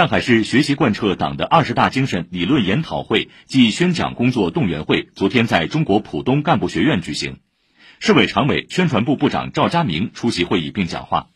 上海市学习贯彻党的二十大精神理论研讨会暨宣讲工作动员会昨天在中国浦东干部学院举行。市委常委宣传部部长赵佳明出席会议并讲话。